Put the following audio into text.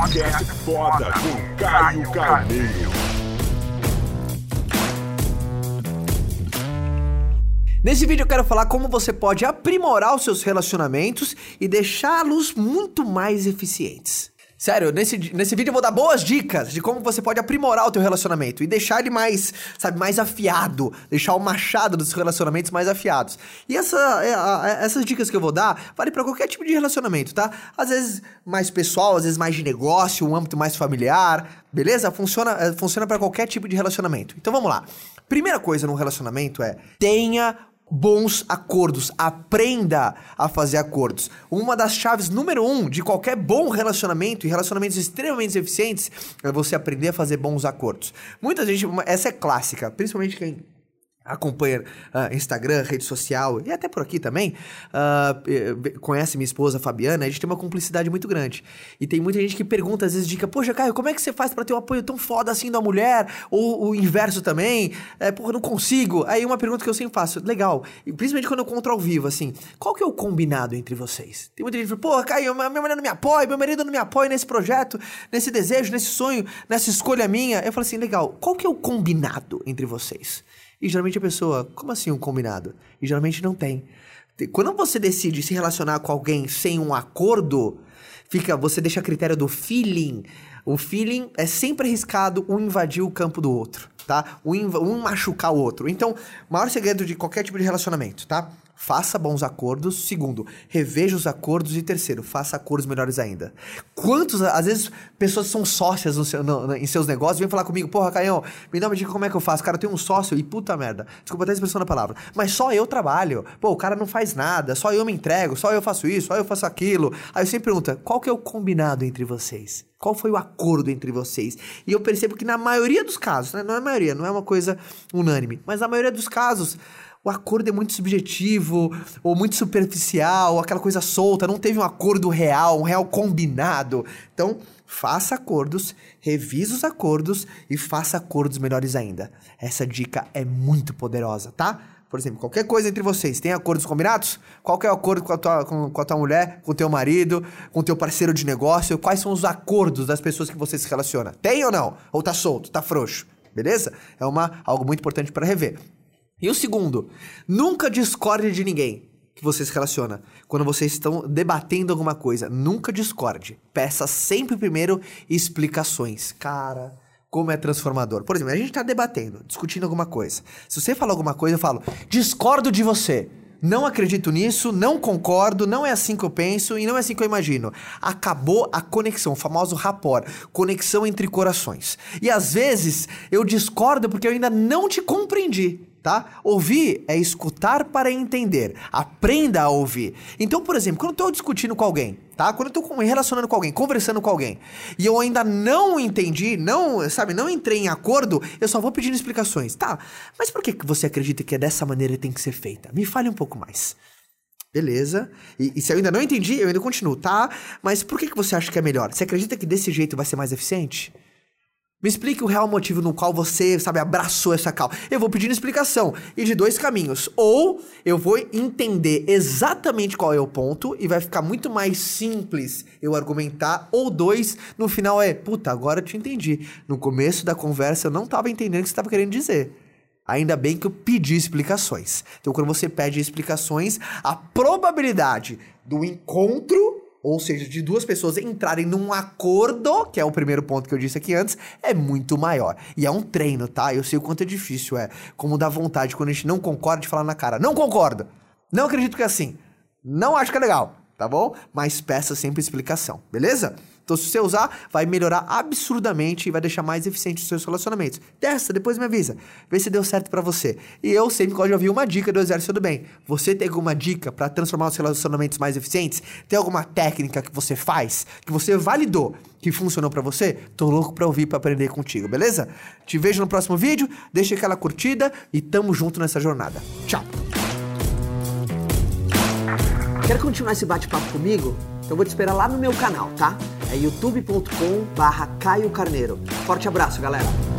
Podcast foda com Caio Carneiro. Nesse vídeo eu quero falar como você pode aprimorar os seus relacionamentos e deixá-los muito mais eficientes. Sério, nesse, nesse vídeo eu vou dar boas dicas de como você pode aprimorar o teu relacionamento e deixar ele mais, sabe, mais afiado, deixar o machado dos relacionamentos mais afiados. E essa, é, a, essas dicas que eu vou dar vale para qualquer tipo de relacionamento, tá? Às vezes mais pessoal, às vezes mais de negócio, um âmbito mais familiar, beleza? Funciona, é, funciona para qualquer tipo de relacionamento. Então vamos lá. Primeira coisa num relacionamento é tenha bons acordos. Aprenda a fazer acordos. Uma das chaves número um de qualquer bom relacionamento e relacionamentos extremamente eficientes é você aprender a fazer bons acordos. Muita gente, essa é clássica, principalmente quem acompanha uh, Instagram, rede social e até por aqui também, uh, conhece minha esposa Fabiana, a gente tem uma cumplicidade muito grande. E tem muita gente que pergunta, às vezes, dica, poxa, Caio, como é que você faz para ter um apoio tão foda assim da mulher? Ou o inverso também? É, porra, não consigo. Aí uma pergunta que eu sempre faço, legal, principalmente quando eu conto ao vivo, assim, qual que é o combinado entre vocês? Tem muita gente que fala, porra, Caio, minha mulher não me apoia, meu marido não me apoia nesse projeto, nesse desejo, nesse sonho, nessa escolha minha. Eu falo assim, legal, qual que é o combinado entre vocês? E geralmente a pessoa, como assim um combinado? E geralmente não tem. Quando você decide se relacionar com alguém sem um acordo, fica, você deixa a critério do feeling. O feeling é sempre arriscado um invadir o campo do outro, tá? Um, um machucar o outro. Então, maior segredo de qualquer tipo de relacionamento, tá? Faça bons acordos. Segundo, reveja os acordos. E terceiro, faça acordos melhores ainda. Quantos, às vezes, pessoas são sócias no seu, no, no, em seus negócios, vêm falar comigo, porra, Caião, me dá uma dica como é que eu faço. Cara, eu tenho um sócio e puta merda. Desculpa até a expressão da palavra. Mas só eu trabalho. Pô, o cara não faz nada, só eu me entrego, só eu faço isso, só eu faço aquilo. Aí eu sempre pergunto, qual que é o combinado entre vocês? Qual foi o acordo entre vocês? E eu percebo que na maioria dos casos, né? não é maioria, não é uma coisa unânime, mas na maioria dos casos, o acordo é muito subjetivo, ou muito superficial, ou aquela coisa solta, não teve um acordo real, um real combinado. Então, faça acordos, revise os acordos e faça acordos melhores ainda. Essa dica é muito poderosa, tá? Por exemplo, qualquer coisa entre vocês, tem acordos combinados? Qual é o acordo com a, tua, com, com a tua mulher, com o teu marido, com o teu parceiro de negócio? Quais são os acordos das pessoas que você se relaciona? Tem ou não? Ou tá solto, tá frouxo? Beleza? É uma, algo muito importante para rever. E o segundo, nunca discorde de ninguém que você se relaciona. Quando vocês estão debatendo alguma coisa, nunca discorde. Peça sempre primeiro explicações. Cara, como é transformador. Por exemplo, a gente está debatendo, discutindo alguma coisa. Se você fala alguma coisa, eu falo, discordo de você. Não acredito nisso, não concordo, não é assim que eu penso e não é assim que eu imagino. Acabou a conexão, o famoso rapport, conexão entre corações. E às vezes eu discordo porque eu ainda não te compreendi tá? Ouvir é escutar para entender. Aprenda a ouvir. Então, por exemplo, quando eu estou discutindo com alguém, tá? Quando eu estou me relacionando com alguém, conversando com alguém, e eu ainda não entendi, não, sabe, não entrei em acordo, eu só vou pedindo explicações. Tá, mas por que você acredita que é dessa maneira que tem que ser feita? Me fale um pouco mais. Beleza. E, e, se eu ainda não entendi, eu ainda continuo, tá? Mas por que, que você acha que é melhor? Você acredita que desse jeito vai ser mais eficiente? Me explique o real motivo no qual você, sabe, abraçou essa causa. Eu vou pedindo explicação. E de dois caminhos. Ou eu vou entender exatamente qual é o ponto e vai ficar muito mais simples eu argumentar. Ou dois, no final é, puta, agora eu te entendi. No começo da conversa eu não estava entendendo o que você estava querendo dizer. Ainda bem que eu pedi explicações. Então, quando você pede explicações, a probabilidade do encontro ou seja, de duas pessoas entrarem num acordo, que é o primeiro ponto que eu disse aqui antes, é muito maior. E é um treino, tá? Eu sei o quanto é difícil, é como dá vontade quando a gente não concorda de falar na cara. Não concordo! Não acredito que é assim. Não acho que é legal, tá bom? Mas peça sempre explicação, beleza? Então, se você usar, vai melhorar absurdamente e vai deixar mais eficiente os seus relacionamentos. Testa, depois me avisa. Vê se deu certo para você. E eu sempre gosto de ouvir uma dica do Exército do Bem. Você tem alguma dica para transformar os relacionamentos mais eficientes? Tem alguma técnica que você faz, que você validou, que funcionou para você? Tô louco pra ouvir, para aprender contigo, beleza? Te vejo no próximo vídeo, deixa aquela curtida e tamo junto nessa jornada. Tchau! Quer continuar esse bate-papo comigo? Então vou te esperar lá no meu canal, tá? É youtube.com barra Caio Carneiro. Forte abraço, galera!